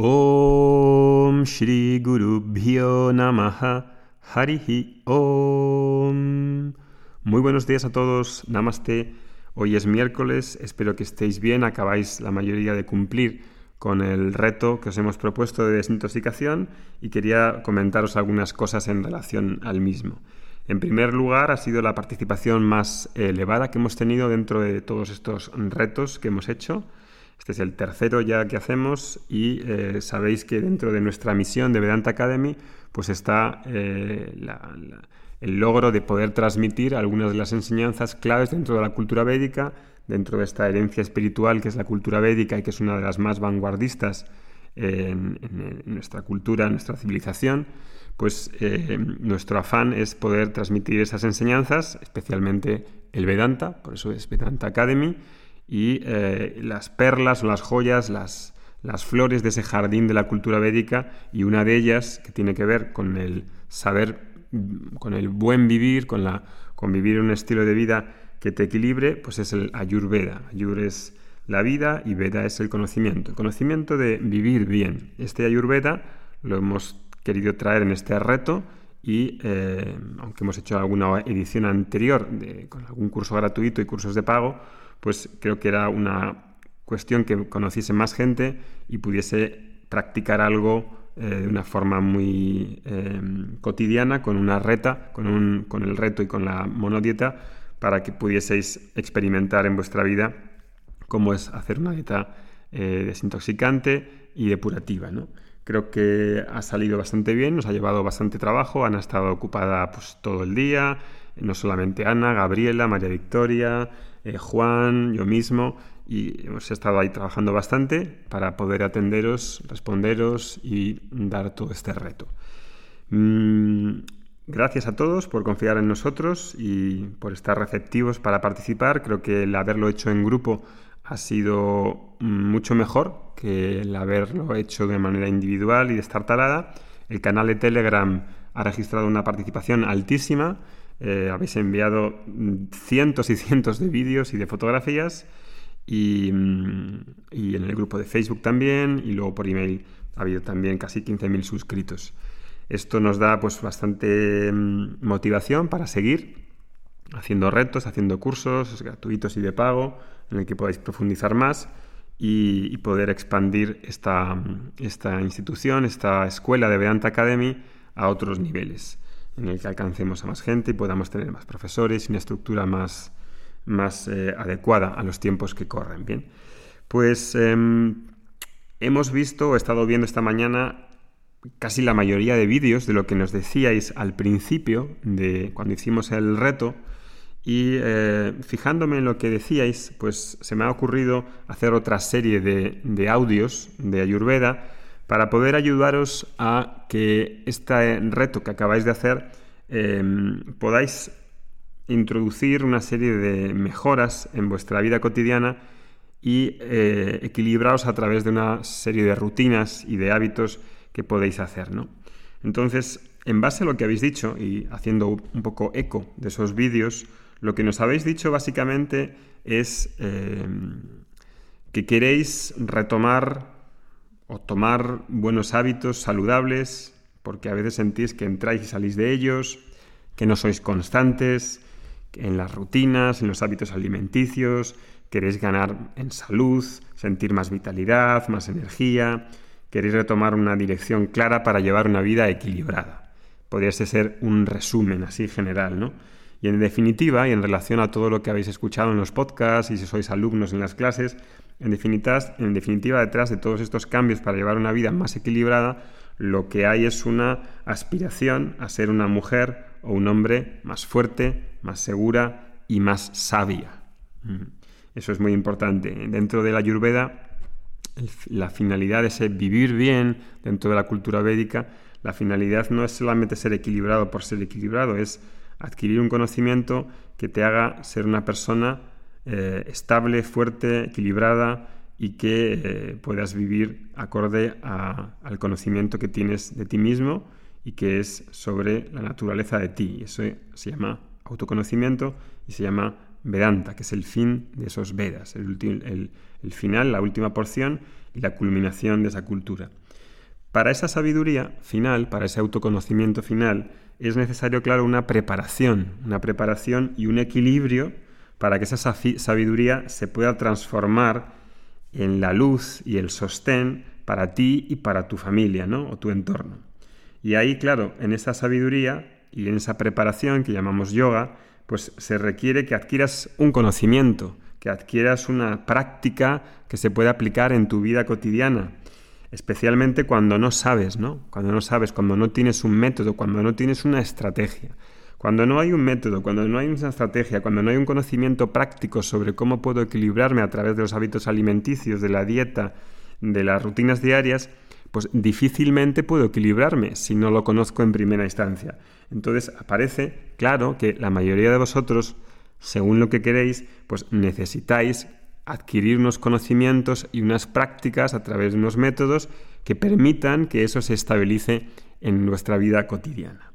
Om Shri Guru Bhyo Namaha Harihi Om. Muy buenos días a todos, Namaste. Hoy es miércoles, espero que estéis bien, acabáis la mayoría de cumplir con el reto que os hemos propuesto de desintoxicación y quería comentaros algunas cosas en relación al mismo. En primer lugar, ha sido la participación más elevada que hemos tenido dentro de todos estos retos que hemos hecho. Este es el tercero ya que hacemos y eh, sabéis que dentro de nuestra misión de Vedanta Academy pues está eh, el logro de poder transmitir algunas de las enseñanzas claves dentro de la cultura védica, dentro de esta herencia espiritual que es la cultura védica y que es una de las más vanguardistas en, nuestra cultura, en nuestra civilización, pues eh, nuestro afán es poder transmitir esas enseñanzas, especialmente el Vedanta, por eso es Vedanta Academy, y eh, las perlas las joyas, las, las flores de ese jardín de la cultura védica y una de ellas que tiene que ver con el saber, con el buen vivir, con, la, con vivir un estilo de vida que te equilibre, pues es el Ayurveda. Ayur es la vida y Veda es el conocimiento. El conocimiento de vivir bien. Este Ayurveda lo hemos querido traer en este reto y eh, aunque hemos hecho alguna edición anterior con algún curso gratuito y cursos de pago, pues creo que era una cuestión que conociese más gente y pudiese practicar algo eh, de una forma muy eh, cotidiana, con una reta, con, un, con el reto y con la monodieta, para que pudieseis experimentar en vuestra vida cómo es hacer una dieta eh, desintoxicante y depurativa. ¿no? Creo que ha salido bastante bien, nos ha llevado bastante trabajo, Ana ha estado ocupada pues, todo el día, no solamente Ana, Gabriela, María Victoria, eh, Juan, yo mismo, y hemos estado ahí trabajando bastante para poder atenderos, responderos y dar todo este reto. Mm, gracias a todos por confiar en nosotros y por estar receptivos para participar. Creo que el haberlo hecho en grupo ha sido mucho mejor que el haberlo hecho de manera individual y destartalada. El canal de Telegram ha registrado una participación altísima eh, habéis enviado cientos y cientos de vídeos y de fotografías y, mm, y, en el grupo de Facebook también y luego por email ha habido también casi 15.000 suscritos. Esto nos da pues bastante mm, motivación para seguir haciendo retos, haciendo cursos gratuitos y de pago en el que podáis profundizar más y, y poder expandir esta, mm, esta institución, esta escuela de Vedanta Academy a otros niveles en el que alcancemos a más gente y podamos tener más profesores y una estructura más, más eh, adecuada a los tiempos que corren. Bien, pues em, hemos visto, he estado viendo esta mañana casi la mayoría de vídeos de lo que nos decíais al principio de cuando hicimos el reto y eh, fijándome en lo que decíais, pues se me ha ocurrido hacer otra serie de, de audios de Ayurveda para poder ayudaros a que este reto que acabáis de hacer em, podáis introducir una serie de mejoras en vuestra vida cotidiana y eh, a través de una serie de rutinas y de hábitos que podéis hacer. ¿no? Entonces, en base a lo que habéis dicho y haciendo un poco eco de esos vídeos, lo que nos habéis dicho básicamente es em, que queréis retomar o tomar buenos hábitos saludables, porque a veces sentís que entráis y salís de ellos, que no sois constantes en las rutinas, en los hábitos alimenticios, queréis ganar en salud, sentir más vitalidad, más energía, queréis retomar una dirección clara para llevar una vida equilibrada. Podría ser un resumen así general, ¿no? Y en definitiva, y en relación a todo lo que habéis escuchado en los podcasts y si sois alumnos en las clases, en definitiva, en definitiva, detrás de todos estos cambios para llevar una vida más equilibrada, lo que hay es una aspiración a ser una mujer o un hombre más fuerte, más segura y más sabia. Mm. Eso es muy importante. Dentro de la Ayurveda, la finalidad de ser vivir bien dentro de la cultura védica, la finalidad no es solamente ser equilibrado por ser equilibrado, es adquirir un conocimiento que te haga ser una persona eh, estable, fuerte, equilibrada y que eh, puedas vivir acorde al conocimiento que tienes de ti mismo y que es sobre la naturaleza de ti. Eso se llama autoconocimiento y se llama Vedanta, que es el fin de esos Vedas, el, el, final, la última porción, y la culminación de esa cultura. Para esa sabiduría final, para ese autoconocimiento final, es necesario, claro, una preparación, una preparación y un equilibrio para que esa sabiduría se pueda transformar en la luz y el sostén para ti y para tu familia, ¿no? O tu entorno. Y ahí, claro, en esa sabiduría y en esa preparación que llamamos yoga, pues se requiere que adquieras un conocimiento, que adquieras una práctica que se pueda aplicar en tu vida cotidiana, especialmente cuando no sabes, ¿no? Cuando no sabes, cuando no tienes un método, cuando no tienes una estrategia. Cuando no hay un método, cuando no hay una estrategia, cuando no hay un conocimiento práctico sobre cómo puedo equilibrarme a través de los hábitos alimenticios, de la dieta, de las rutinas diarias, pues difícilmente puedo equilibrarme si no lo conozco en primera instancia. Entonces aparece claro que la mayoría de vosotros, según lo que queréis, pues necesitáis adquirir unos conocimientos y unas prácticas a través de unos métodos que permitan que eso se estabilice en nuestra vida cotidiana.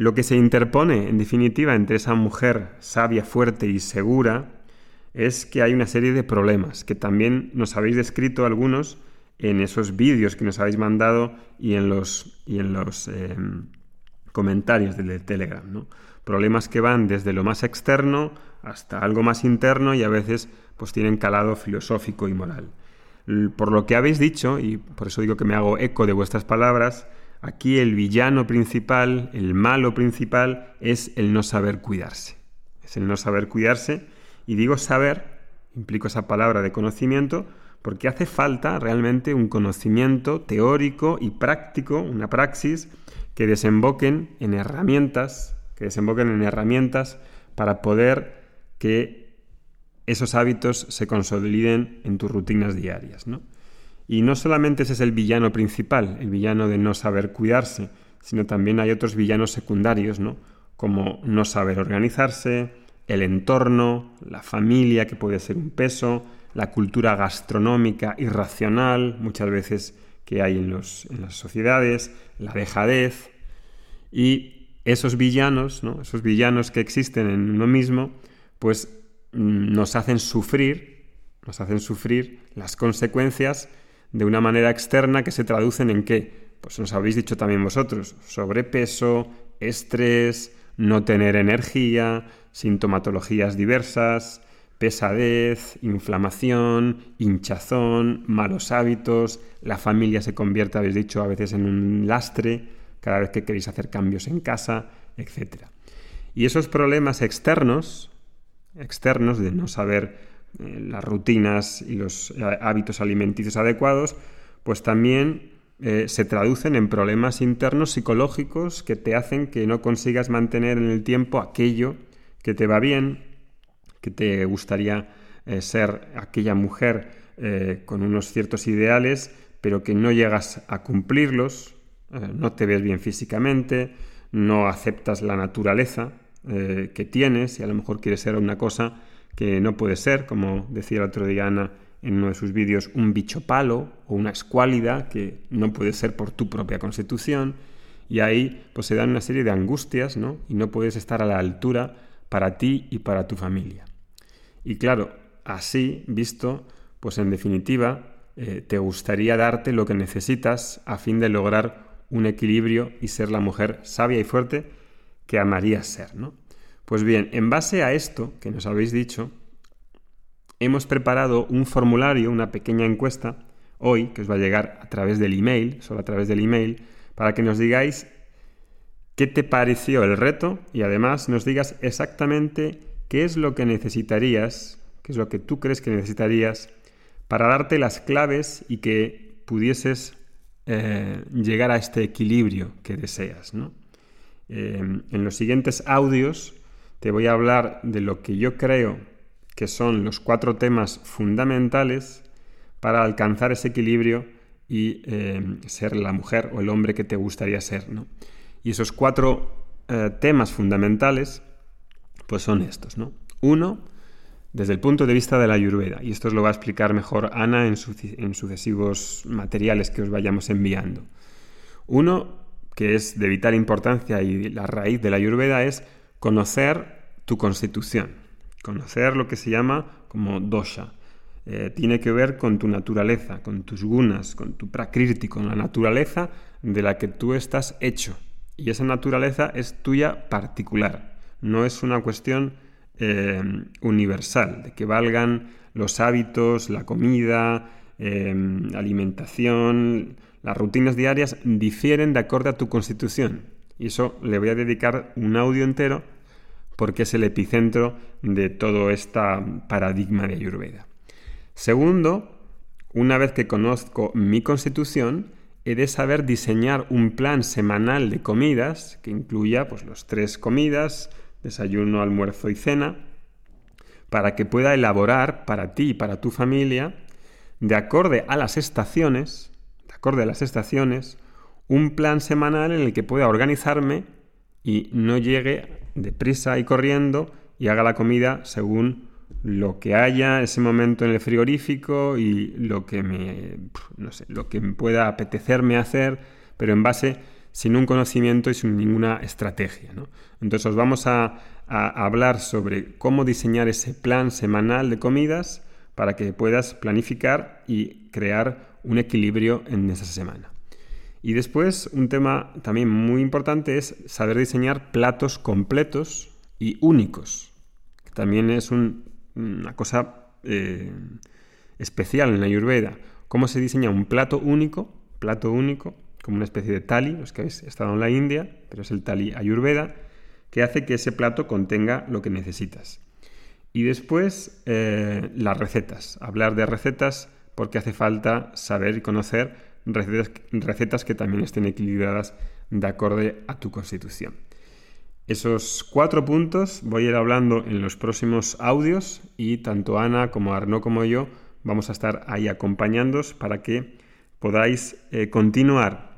Lo que se interpone, en definitiva, entre esa mujer sabia, fuerte y segura es que hay una serie de problemas que también nos habéis descrito algunos en esos vídeos que nos habéis mandado y en los, y en los em, comentarios del Telegram. Problemas que van desde lo más externo hasta algo más interno y a veces pues tienen calado filosófico y moral. Por lo que habéis dicho, y por eso digo que me hago eco de vuestras palabras, Aquí el villano principal, el malo principal, es el no saber cuidarse. Es el no saber cuidarse. Y digo saber, implico esa palabra de conocimiento, porque hace falta realmente un conocimiento teórico y práctico, una praxis, que desemboquen en herramientas, que desemboquen en herramientas para poder que esos hábitos se consoliden en tus rutinas diarias. ¿no? Y no solamente ese es el villano principal, el villano de no saber cuidarse, sino también hay otros villanos secundarios, ¿no? Como no saber organizarse, el entorno, la familia, que puede ser un peso, la cultura gastronómica irracional, muchas veces que hay en, los, en las sociedades, la dejadez. Y esos villanos, ¿no? esos villanos que existen en uno mismo, pues mm, nos hacen sufrir, nos hacen sufrir las consecuencias de una manera externa que se traducen en qué? Pues nos habéis dicho también vosotros, sobrepeso, estrés, no tener energía, sintomatologías diversas, pesadez, inflamación, hinchazón, malos hábitos, la familia se convierte, habéis dicho, a veces en un lastre cada vez que queréis hacer cambios en casa, etc. Y esos problemas externos, externos de no saber eh, las rutinas y los eh, hábitos alimenticios adecuados, pues también eh, se traducen en problemas internos psicológicos que te hacen que no consigas mantener en el tiempo aquello que te va bien, que te gustaría ser aquella mujer con unos ciertos ideales, pero que no llegas a cumplirlos, no te ves bien físicamente, no aceptas la naturaleza que tienes y a lo mejor quieres ser una cosa que no puede ser, como decía el otro día Ana en uno de sus vídeos, un bicho palo o una escuálida que no puede ser por tu propia constitución. Y ahí pues se dan una serie de angustias, ¿no? Y no puedes estar a la altura para ti y para tu familia. Y claro, así visto, pues en definitiva, eh, te gustaría darte lo que necesitas a fin de lograr un equilibrio y ser la mujer sabia y fuerte que amarías ser, ¿no? Pues bien, en base a esto que nos habéis dicho, hemos preparado un formulario, una pequeña encuesta, hoy, que os va a llegar a través del email, solo a través del email, para que nos digáis qué te pareció el reto y además nos digas exactamente qué es lo que necesitarías, qué es lo que tú crees que necesitarías para darte las claves y que pudieses eh, llegar a este equilibrio que deseas. Eh, en los siguientes audios te voy a hablar de lo que yo creo que son los cuatro temas fundamentales para alcanzar ese equilibrio y eh, ser la mujer o el hombre que te gustaría ser. Y esos cuatro eh, temas fundamentales pues son estos. ¿no? Uno, desde el punto de vista de la ayurveda, y esto os lo va a explicar mejor Ana en, en sucesivos materiales que os vayamos enviando. Uno, que es de vital importancia y la raíz de la ayurveda, es conocer tu constitución, conocer lo que se llama como dosha. eh, tiene que ver con tu naturaleza, con tus gunas, con tu prakriti, con la naturaleza de la que tú estás hecho. Y esa naturaleza es tuya particular, no es una cuestión eh, universal, de que valgan los hábitos, la comida, eh, alimentación, las rutinas diarias difieren de acuerdo a tu constitución. Y eso le voy a dedicar un audio entero porque es el epicentro de todo este paradigma de Ayurveda. Segundo, una vez que conozco mi constitución, he de saber diseñar un plan semanal de comidas que incluya pues, los tres comidas, desayuno, almuerzo y cena, para que pueda elaborar para ti y para tu familia, de acorde a las estaciones, de acorde a las estaciones, un plan semanal en el que pueda organizarme y no llegue deprisa y corriendo y haga la comida según lo que haya ese momento en el frigorífico y lo que me, no sé, lo que pueda apetecerme hacer, pero en base sin un conocimiento y sin ninguna estrategia. Entonces os vamos a, a hablar sobre cómo diseñar ese plan semanal de comidas para que puedas planificar y crear un equilibrio en esa semana. Y después un tema también muy importante es saber diseñar platos completos y únicos, que también es una cosa eh, especial en la Ayurveda. ¿Cómo se diseña un plato único? Plato único, como una especie de tali, los que habéis estado en la India, pero es el tali Ayurveda, que hace que ese plato contenga lo que necesitas. Y después eh, las recetas, hablar de recetas porque hace falta saber y conocer recetas, que también estén equilibradas de acorde a tu constitución. Esos cuatro puntos voy a ir hablando en los próximos audios y tanto Ana como Arnaud como yo vamos a estar ahí acompañándos para que podáis eh, continuar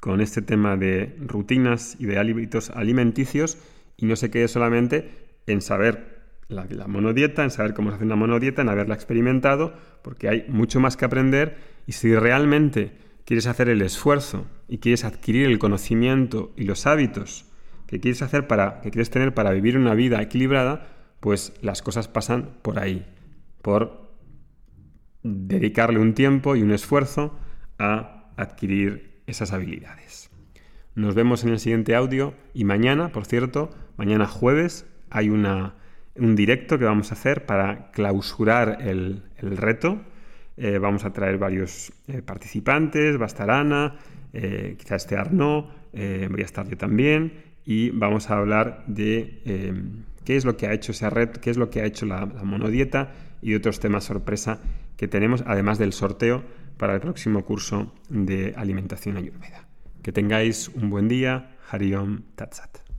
con este tema de rutinas y de hábitos alimenticios y no se quede solamente en saber la, la monodieta, en saber cómo se hace una monodieta, en haberla experimentado, porque hay mucho más que aprender y si realmente quieres hacer el esfuerzo y quieres adquirir el conocimiento y los hábitos que quieres hacer para que quieres tener para vivir una vida equilibrada, pues las cosas pasan por ahí, por dedicarle un tiempo y un esfuerzo a adquirir esas habilidades. Nos vemos en el siguiente audio y mañana, por cierto, mañana jueves hay una, un directo que vamos a hacer para clausurar el, el reto eh, vamos a traer varios eh, participantes, va a estar Ana, eh, quizás esté Arnaud, voy a estar yo también y vamos a hablar de qué es lo que ha hecho esa red, qué es lo que ha hecho la, la monodieta y otros temas sorpresa que tenemos, además del sorteo para el próximo curso de alimentación ayurveda. Que tengáis un buen día. Hariom Tatsat.